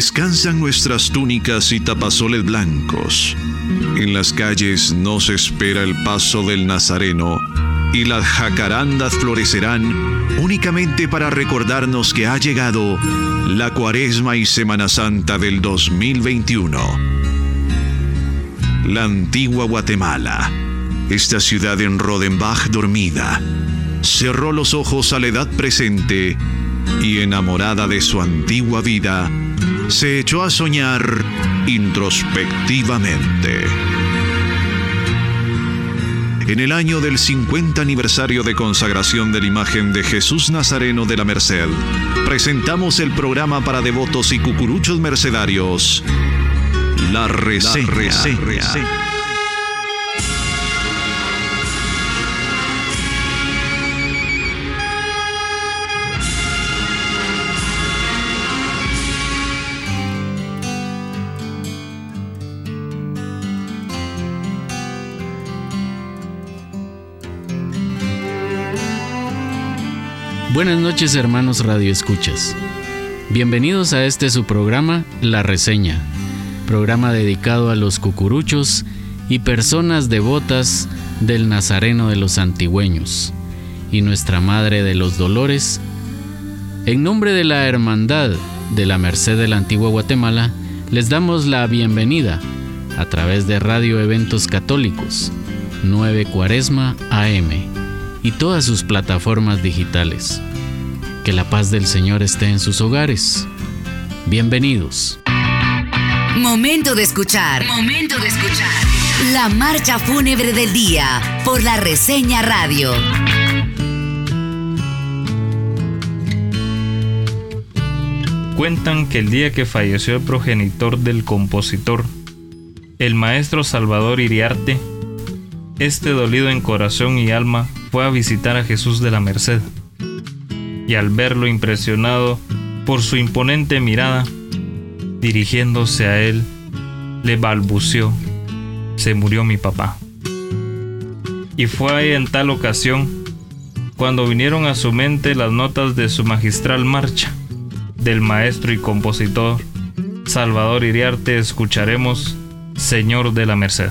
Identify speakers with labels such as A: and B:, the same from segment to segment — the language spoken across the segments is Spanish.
A: Descansan nuestras túnicas y tapazoles blancos. En las calles nos espera el paso del Nazareno y las jacarandas florecerán únicamente para recordarnos que ha llegado la Cuaresma y Semana Santa del 2021. La antigua Guatemala, esta ciudad en Rodenbach dormida, cerró los ojos a la edad presente y enamorada de su antigua vida, se echó a soñar introspectivamente. En el año del 50 aniversario de consagración de la imagen de Jesús Nazareno de la Merced, presentamos el programa para devotos y cucuruchos mercedarios, La Reseña.
B: Buenas noches hermanos Radio Escuchas. Bienvenidos a este su programa La Reseña, programa dedicado a los cucuruchos y personas devotas del Nazareno de los Antigüeños y Nuestra Madre de los Dolores. En nombre de la Hermandad de la Merced de la Antigua Guatemala, les damos la bienvenida a través de Radio Eventos Católicos, 9 Cuaresma AM y todas sus plataformas digitales. Que la paz del Señor esté en sus hogares. Bienvenidos.
C: Momento de escuchar. Momento de escuchar. La marcha fúnebre del día por la reseña radio.
D: Cuentan que el día que falleció el progenitor del compositor, el maestro Salvador Iriarte, este dolido en corazón y alma fue a visitar a Jesús de la Merced. Y al verlo impresionado por su imponente mirada, dirigiéndose a él, le balbuceó, se murió mi papá. Y fue ahí en tal ocasión cuando vinieron a su mente las notas de su magistral marcha, del maestro y compositor Salvador Iriarte escucharemos Señor de la Merced.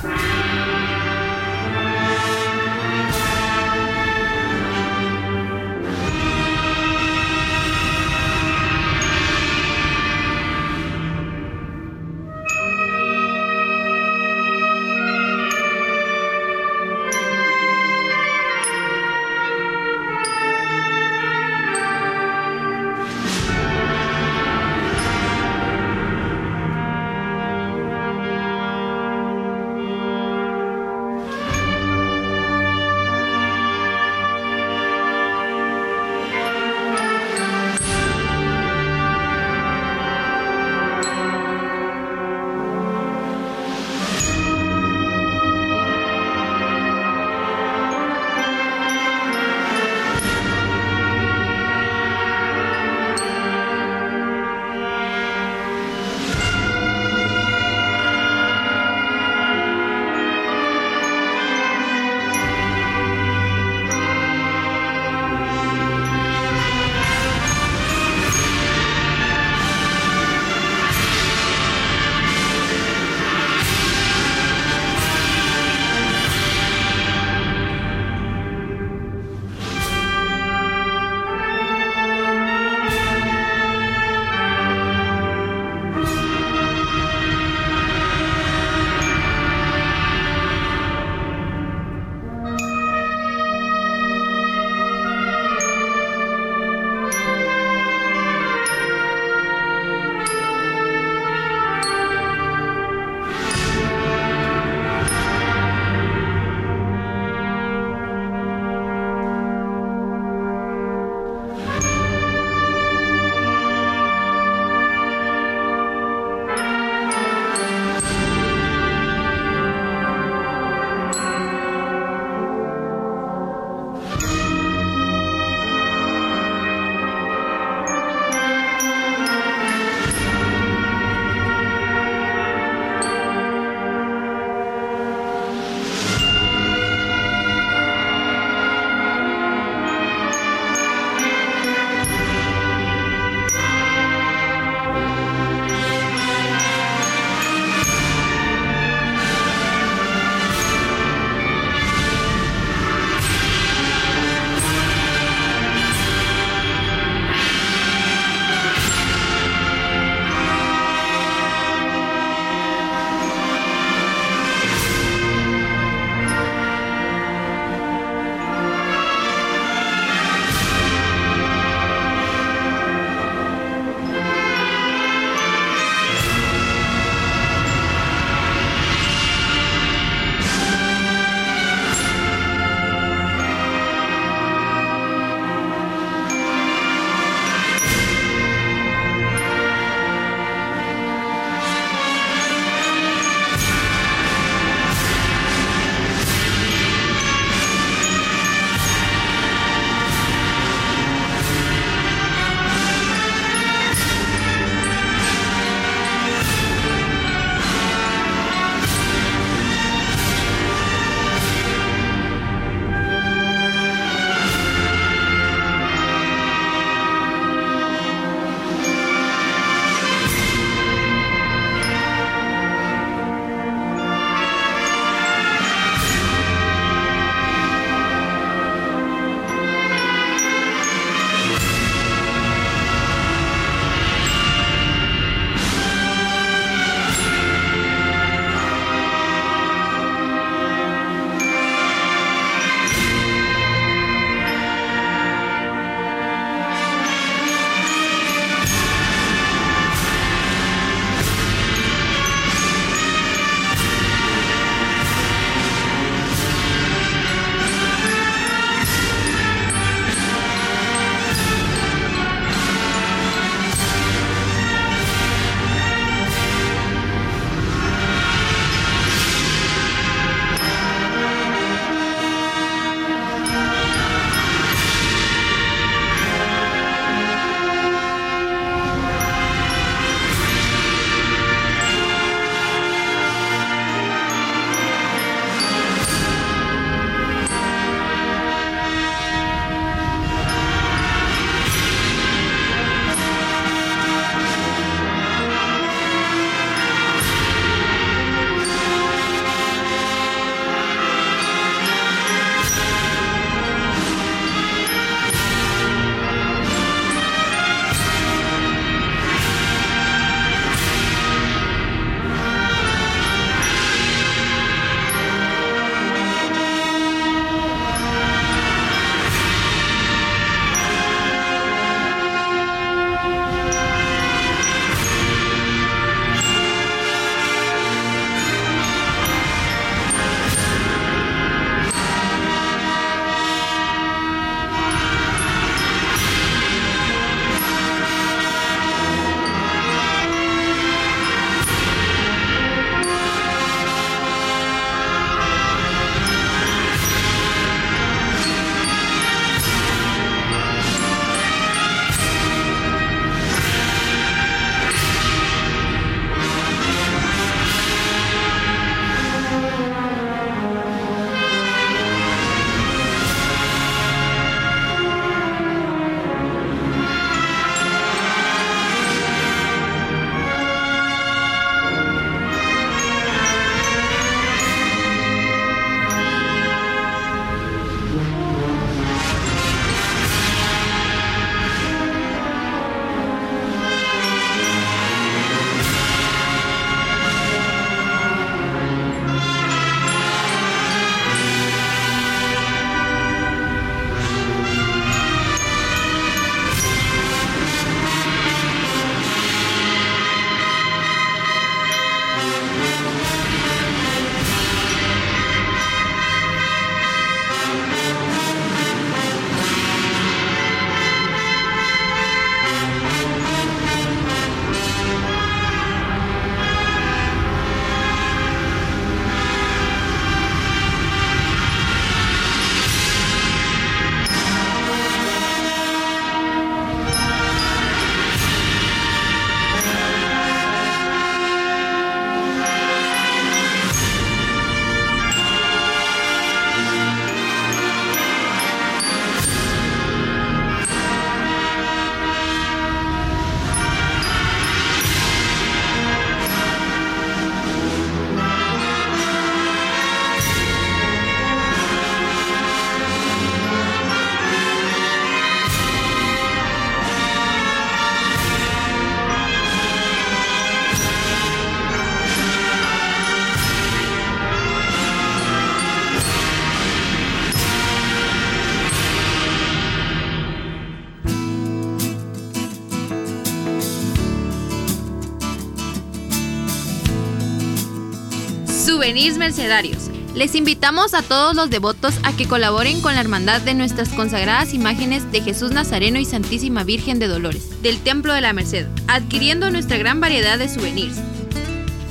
E: Souvenirs Mercedarios. Les invitamos a todos los devotos a que colaboren con la hermandad de nuestras consagradas imágenes de Jesús Nazareno y Santísima Virgen de Dolores del Templo de la Merced, adquiriendo nuestra gran variedad de souvenirs.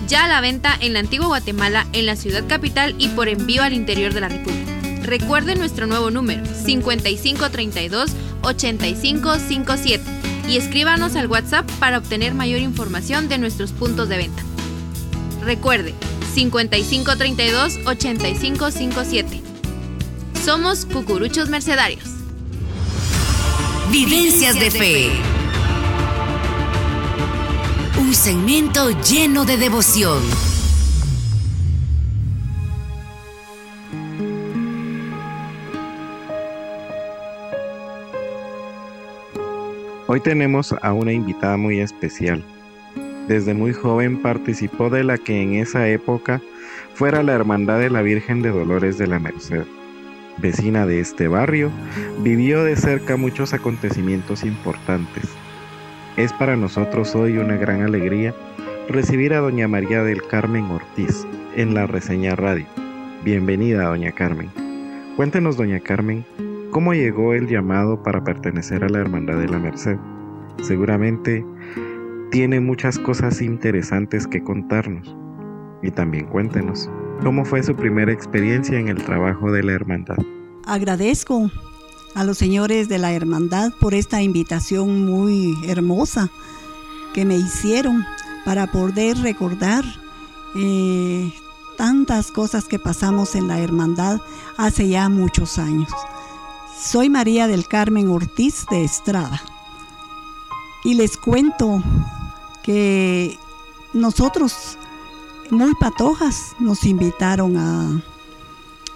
E: Ya a la venta en la antigua Guatemala, en la ciudad capital y por envío al interior de la República. Recuerden nuestro nuevo número 5532 8557 y escríbanos al WhatsApp para obtener mayor información de nuestros puntos de venta. Recuerde 5532 8557. Somos Cucuruchos Mercedarios.
C: Vivencias de fe. Un segmento lleno de devoción.
F: Hoy tenemos a una invitada muy especial. Desde muy joven participó de la que en esa época fuera la Hermandad de la Virgen de Dolores de la Merced. Vecina de este barrio, vivió de cerca muchos acontecimientos importantes. Es para nosotros hoy una gran alegría recibir a doña María del Carmen Ortiz en la reseña radio. Bienvenida, doña Carmen. Cuéntenos, doña Carmen, cómo llegó el llamado para pertenecer a la Hermandad de la Merced. Seguramente tiene muchas cosas interesantes que contarnos. Y también cuéntenos, ¿cómo fue su primera experiencia en el trabajo de la hermandad?
G: Agradezco a los señores de la hermandad por esta invitación muy hermosa que me hicieron para poder recordar eh, tantas cosas que pasamos en la hermandad hace ya muchos años. Soy María del Carmen Ortiz de Estrada y les cuento que nosotros, muy patojas, nos invitaron a,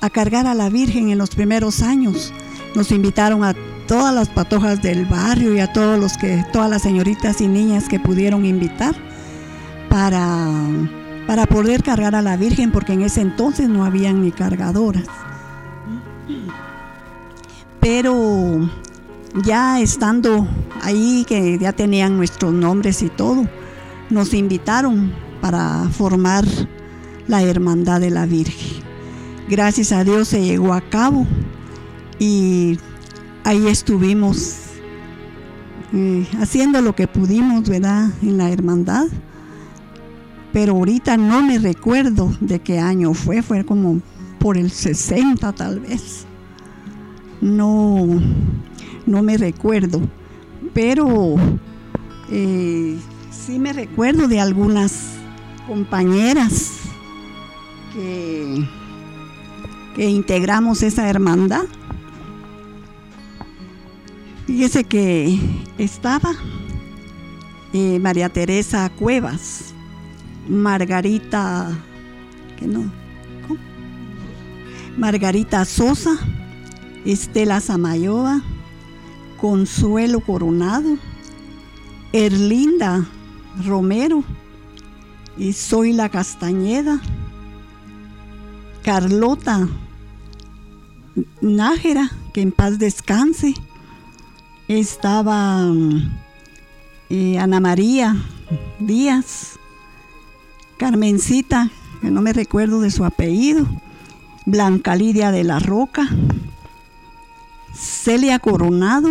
G: a cargar a la Virgen en los primeros años. Nos invitaron a todas las patojas del barrio y a todos los que, todas las señoritas y niñas que pudieron invitar para, para poder cargar a la Virgen, porque en ese entonces no habían ni cargadoras. Pero ya estando ahí, que ya tenían nuestros nombres y todo, nos invitaron para formar la Hermandad de la Virgen. Gracias a Dios se llegó a cabo y ahí estuvimos eh, haciendo lo que pudimos, ¿verdad? En la hermandad. Pero ahorita no me recuerdo de qué año fue, fue como por el 60 tal vez. No, no me recuerdo, pero eh, sí me recuerdo de algunas compañeras que, integramos esa hermandad. Fíjese que estaba eh, María Teresa Cuevas, Margarita, no, Margarita Sosa, Estela Samayoa, Consuelo Coronado, Erlinda Romero y soy la Castañeda, Carlota Nájera, que en paz descanse, estaba eh, Ana María Díaz, Carmencita, que no me recuerdo de su apellido, Blanca Lidia de la Roca, Celia Coronado,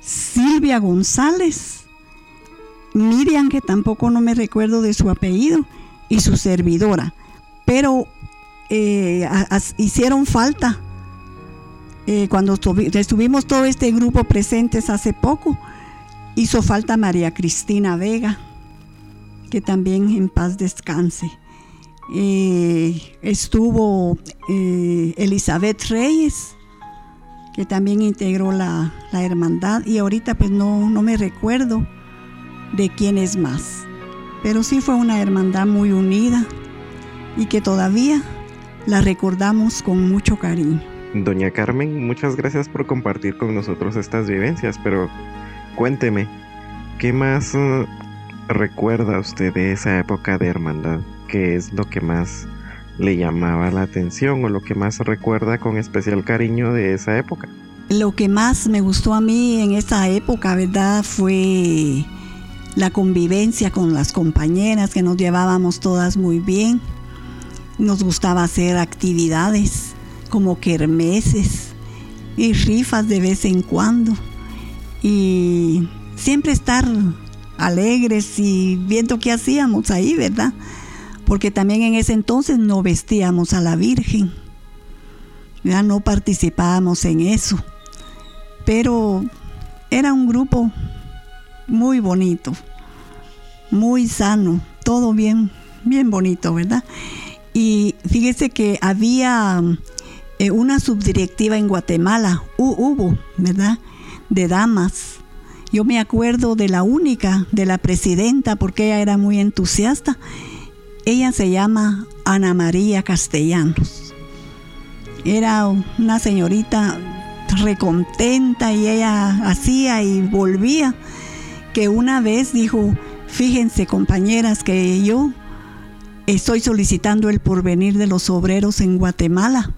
G: Silvia González, Miriam, que tampoco no me recuerdo de su apellido, y su servidora. Pero eh, hicieron falta eh, cuando estuvimos todo este grupo presentes hace poco. Hizo falta María Cristina Vega, que también en paz descanse. Eh, estuvo Elizabeth Reyes, que también integró la, la, hermandad, y ahorita pues no, no me recuerdo de quién es más. Pero sí fue una hermandad muy unida y que todavía la recordamos con mucho cariño.
F: Doña Carmen, muchas gracias por compartir con nosotros estas vivencias, pero cuénteme, ¿qué más uh, recuerda usted de esa época de hermandad? ¿Qué es lo que más le llamaba la atención o lo que más recuerda con especial cariño de esa época?
G: Lo que más me gustó a mí en esa época, ¿verdad? Fue la convivencia con las compañeras, que nos llevábamos todas muy bien. nos gustaba hacer actividades como kermeses y rifas de vez en cuando. Y siempre estar alegres y viendo qué hacíamos ahí, ¿verdad? Porque también en ese entonces no vestíamos a la Virgen. Ya no participábamos en eso. Pero era un grupo muy bonito, muy sano, todo bien, bien bonito, ¿verdad? Y fíjese que había eh, una subdirectiva en Guatemala, hubo, ¿verdad? De damas. Yo me acuerdo de la única, de la presidenta, porque ella era muy entusiasta. Ella se llama Ana María Castellanos. Era una señorita recontenta y ella hacía y volvía, que una vez dijo, fíjense compañeras que yo estoy solicitando el porvenir de los obreros en Guatemala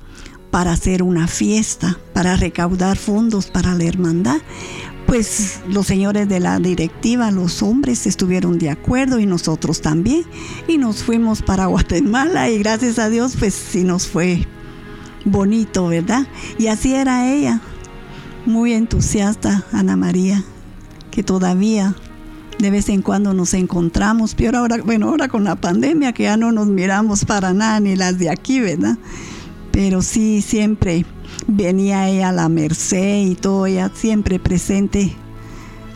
G: para hacer una fiesta, para recaudar fondos para la hermandad. Pues los señores de la directiva, los hombres, estuvieron de acuerdo y nosotros también. Y nos fuimos para Guatemala y gracias a Dios, pues sí nos fue bonito, ¿verdad? Y así era ella, muy entusiasta, Ana María, que todavía de vez en cuando nos encontramos, pero ahora, bueno, ahora con la pandemia que ya no nos miramos para nada, ni las de aquí, ¿verdad? Pero sí, siempre venía ella a la Merced y todo, ella siempre presente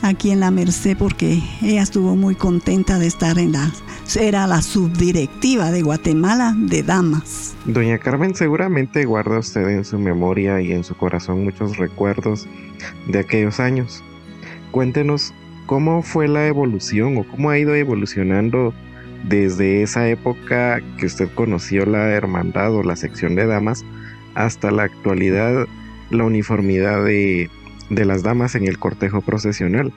G: aquí en la Merced porque ella estuvo muy contenta de estar en la era la subdirectiva de Guatemala de damas.
F: Doña Carmen, seguramente guarda usted en su memoria y en su corazón muchos recuerdos de aquellos años. Cuéntenos cómo fue la evolución o cómo ha ido evolucionando desde esa época que usted conoció la hermandad o la sección de damas hasta la actualidad la uniformidad de, de las damas en el cortejo procesional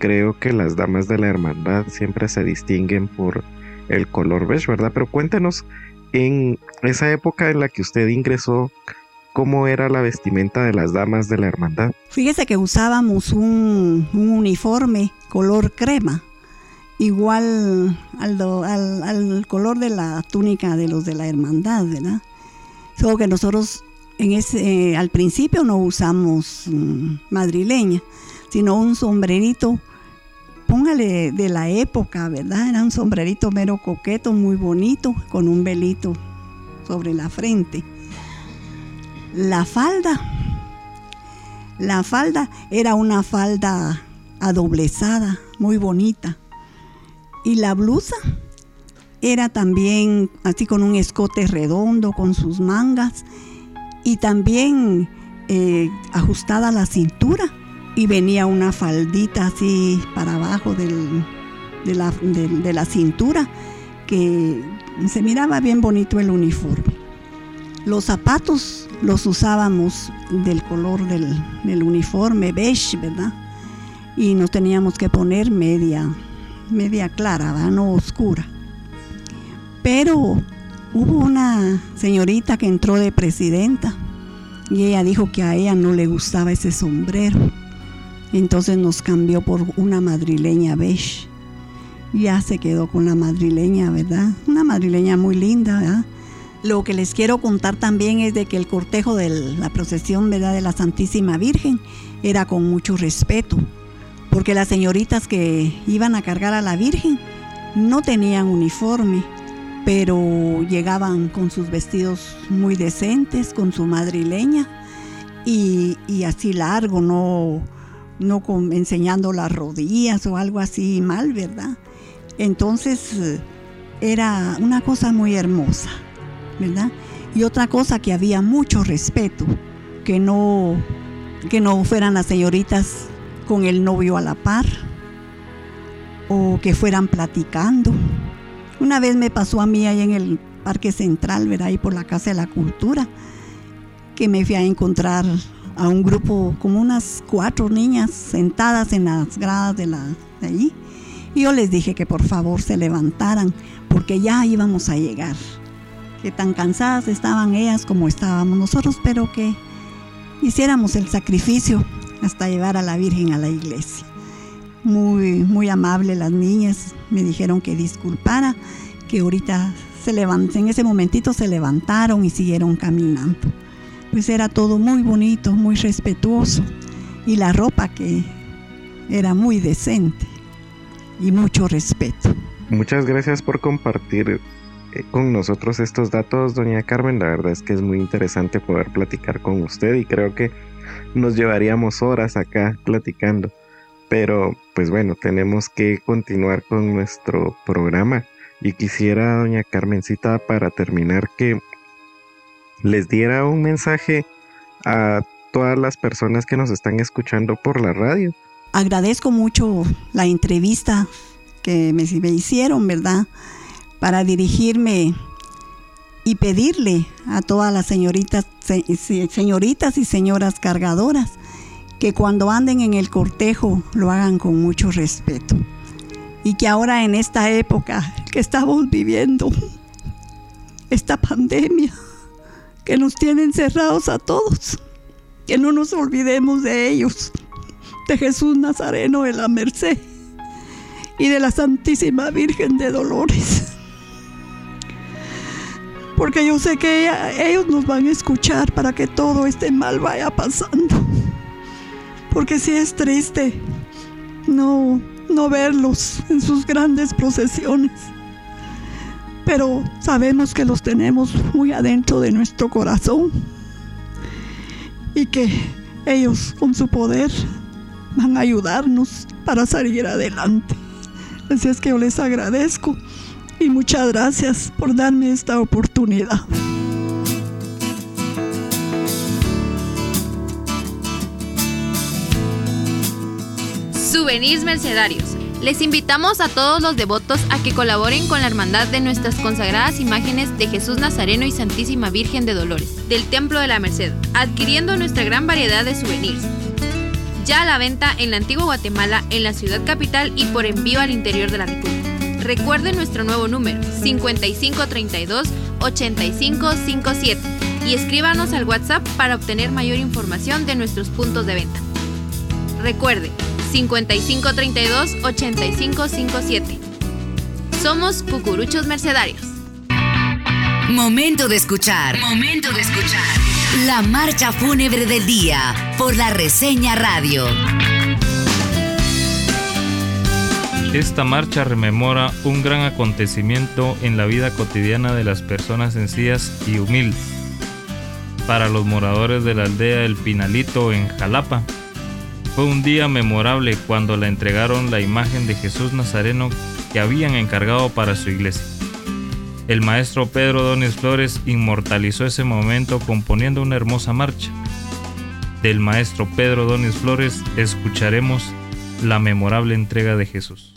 F: creo que las damas de la hermandad siempre se distinguen por el color beige, ¿verdad? Pero cuéntenos, en esa época en la que usted ingresó, ¿cómo era la vestimenta de las damas de la hermandad?
G: Fíjese que usábamos un, uniforme color crema, igual al, color de la túnica de los de la hermandad, ¿verdad? Solo que nosotros en ese, al principio no usamos mm, madrileña, sino un sombrerito póngale de la época, ¿verdad? Era un sombrerito mero coqueto, muy bonito, con un velito sobre la frente. La falda, la falda era una falda adoblezada, muy bonita. Y la blusa era también así con un escote redondo, con sus mangas y también eh, ajustada la cintura y venía una faldita así para abajo de, la, de, la, cintura que se miraba bien bonito el uniforme. Los zapatos los usábamos del color del, uniforme, beige, ¿verdad? Y nos teníamos que poner media, media clara, ¿verdad? no oscura. Pero hubo una señorita que entró de presidenta y ella dijo que a ella no le gustaba ese sombrero entonces nos cambió por una madrileña beige. Ya se quedó con la madrileña, ¿verdad? Una madrileña muy linda, ¿verdad? Lo que les quiero contar también es de que el cortejo de la procesión ¿verdad? de la Santísima Virgen era con mucho respeto, porque las señoritas que iban a cargar a la Virgen no tenían uniforme, pero llegaban con sus vestidos muy decentes, con su madrileña y, y así largo, no no enseñando las rodillas o algo así mal, ¿verdad? Entonces era una cosa muy hermosa, ¿verdad? Y otra cosa que había mucho respeto, que no, que no fueran las señoritas con el novio a la par o que fueran platicando. Una vez me pasó a mí ahí en el Parque Central, ¿verdad? Ahí por la Casa de la Cultura, que me fui a encontrar a un grupo, como unas cuatro niñas sentadas en las gradas de, la, de allí. Y yo les dije que por favor se levantaran, porque ya íbamos a llegar. Que tan cansadas estaban ellas como estábamos nosotros, pero que hiciéramos el sacrificio hasta llevar a la Virgen a la iglesia. Muy, muy amable las niñas, me dijeron que disculpara, que ahorita se en ese momentito se levantaron y siguieron caminando. Pues era todo muy bonito, muy respetuoso y la ropa que era muy decente y mucho respeto.
F: Muchas gracias por compartir eh, con nosotros estos datos, doña Carmen. La verdad es que es muy interesante poder platicar con usted y creo que nos llevaríamos horas acá platicando. Pero pues bueno, tenemos que continuar con nuestro programa y quisiera, doña Carmencita, para terminar, que les diera un mensaje a todas las personas que nos están escuchando por la radio.
G: Agradezco mucho la entrevista que me, hicieron, ¿verdad? Para dirigirme y pedirle a todas las señoritas, señoritas y señoras cargadoras que cuando anden en el cortejo lo hagan con mucho respeto. Y que ahora en esta época que estamos viviendo, esta pandemia que nos tiene encerrados a todos, que no nos olvidemos de ellos, de Jesús Nazareno de la Merced y de la Santísima Virgen de Dolores. Porque yo sé que ellos nos van a escuchar para que todo este mal vaya pasando porque sí es triste no, no verlos en sus grandes procesiones. Pero sabemos que los tenemos muy adentro de nuestro corazón y que ellos con su poder van a ayudarnos para salir adelante. Así es que yo les agradezco y muchas gracias por darme esta oportunidad.
E: Souvenirs Mercedarios. Les invitamos a todos los devotos a que colaboren con la hermandad de nuestras consagradas imágenes de Jesús Nazareno y Santísima Virgen de Dolores, del Templo de la Merced, adquiriendo nuestra gran variedad de souvenirs. Ya a la venta en la antigua Guatemala, en la ciudad capital y por envío al interior de la República. Recuerden nuestro nuevo número 5532-8557 y escríbanos al WhatsApp para obtener mayor información de nuestros puntos de venta. Recuerde, 5532-8557. Somos Cucuruchos Mercedarios.
C: Momento de escuchar. Momento de escuchar. La marcha fúnebre del día por la reseña radio.
D: Esta marcha rememora un gran acontecimiento en la vida cotidiana de las personas sencillas y humildes. Para los moradores de la aldea El Pinalito en Jalapa, fue un día memorable cuando le entregaron la imagen de Jesús Nazareno que habían encargado para su iglesia. El maestro Pedro Donis Flores inmortalizó ese momento componiendo una hermosa marcha. Del maestro Pedro Donis Flores escucharemos la memorable entrega de Jesús.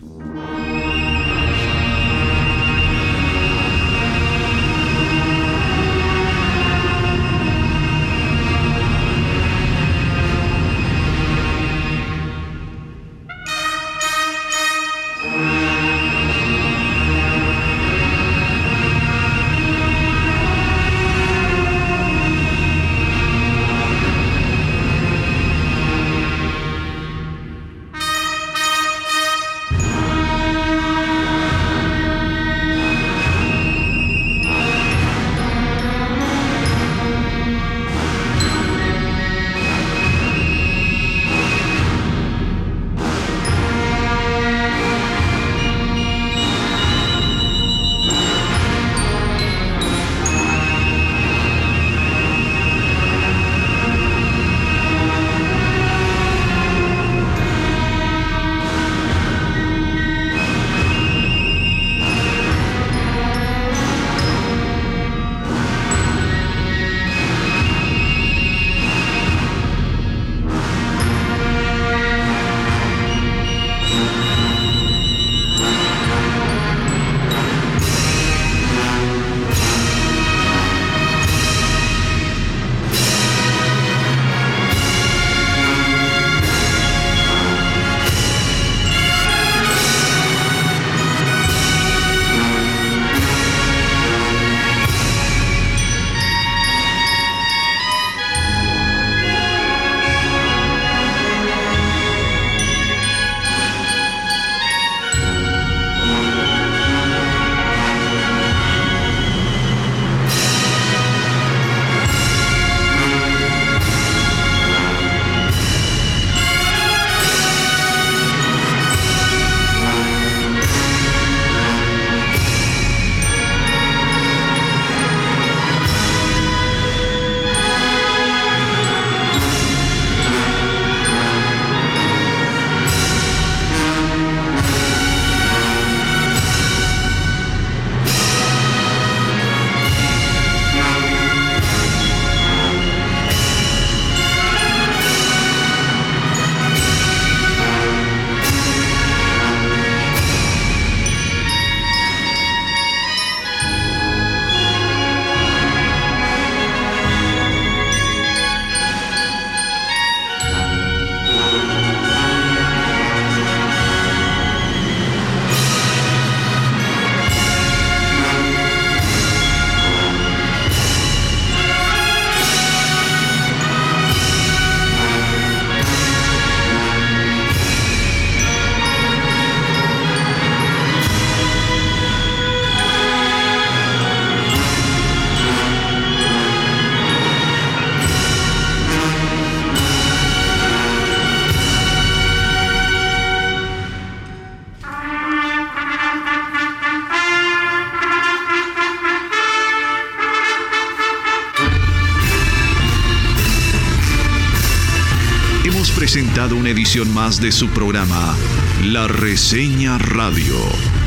A: Una edición más de su programa, La Reseña Radio,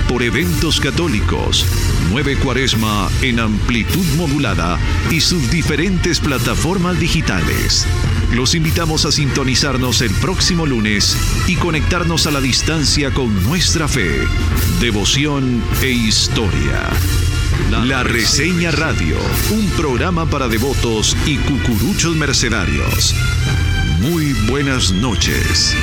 A: por Eventos Católicos, 9 Cuaresma en amplitud modulada y sus diferentes plataformas digitales. Los invitamos a sintonizarnos el próximo lunes y conectarnos a la distancia con nuestra fe, devoción e historia. La Reseña Radio, un programa para devotos y cucuruchos mercenarios. Muy buenas noches.